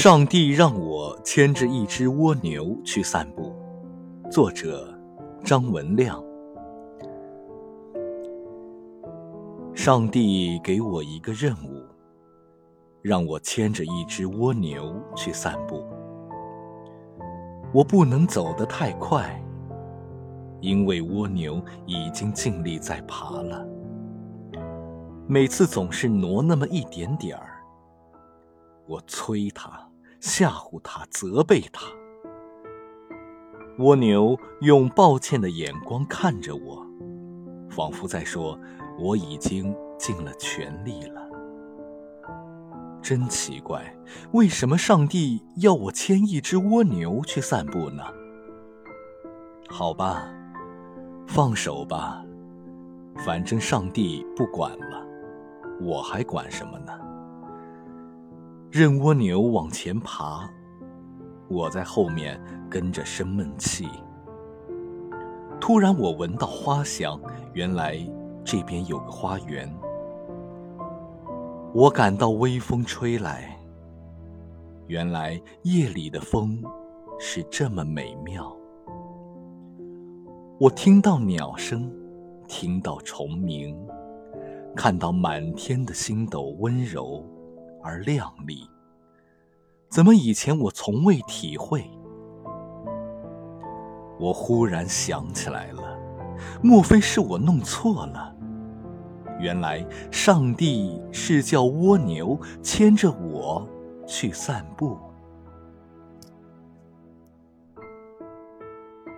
上帝让我牵着一只蜗牛去散步。作者：张文亮。上帝给我一个任务，让我牵着一只蜗牛去散步。我不能走得太快，因为蜗牛已经尽力在爬了。每次总是挪那么一点点儿。我催他，吓唬他，责备他。蜗牛用抱歉的眼光看着我，仿佛在说：“我已经尽了全力了。”真奇怪，为什么上帝要我牵一只蜗牛去散步呢？好吧，放手吧，反正上帝不管了，我还管什么呢？任蜗牛往前爬，我在后面跟着生闷气。突然，我闻到花香，原来这边有个花园。我感到微风吹来，原来夜里的风是这么美妙。我听到鸟声，听到虫鸣，看到满天的星斗温柔。而亮丽，怎么以前我从未体会？我忽然想起来了，莫非是我弄错了？原来上帝是叫蜗牛牵着我去散步。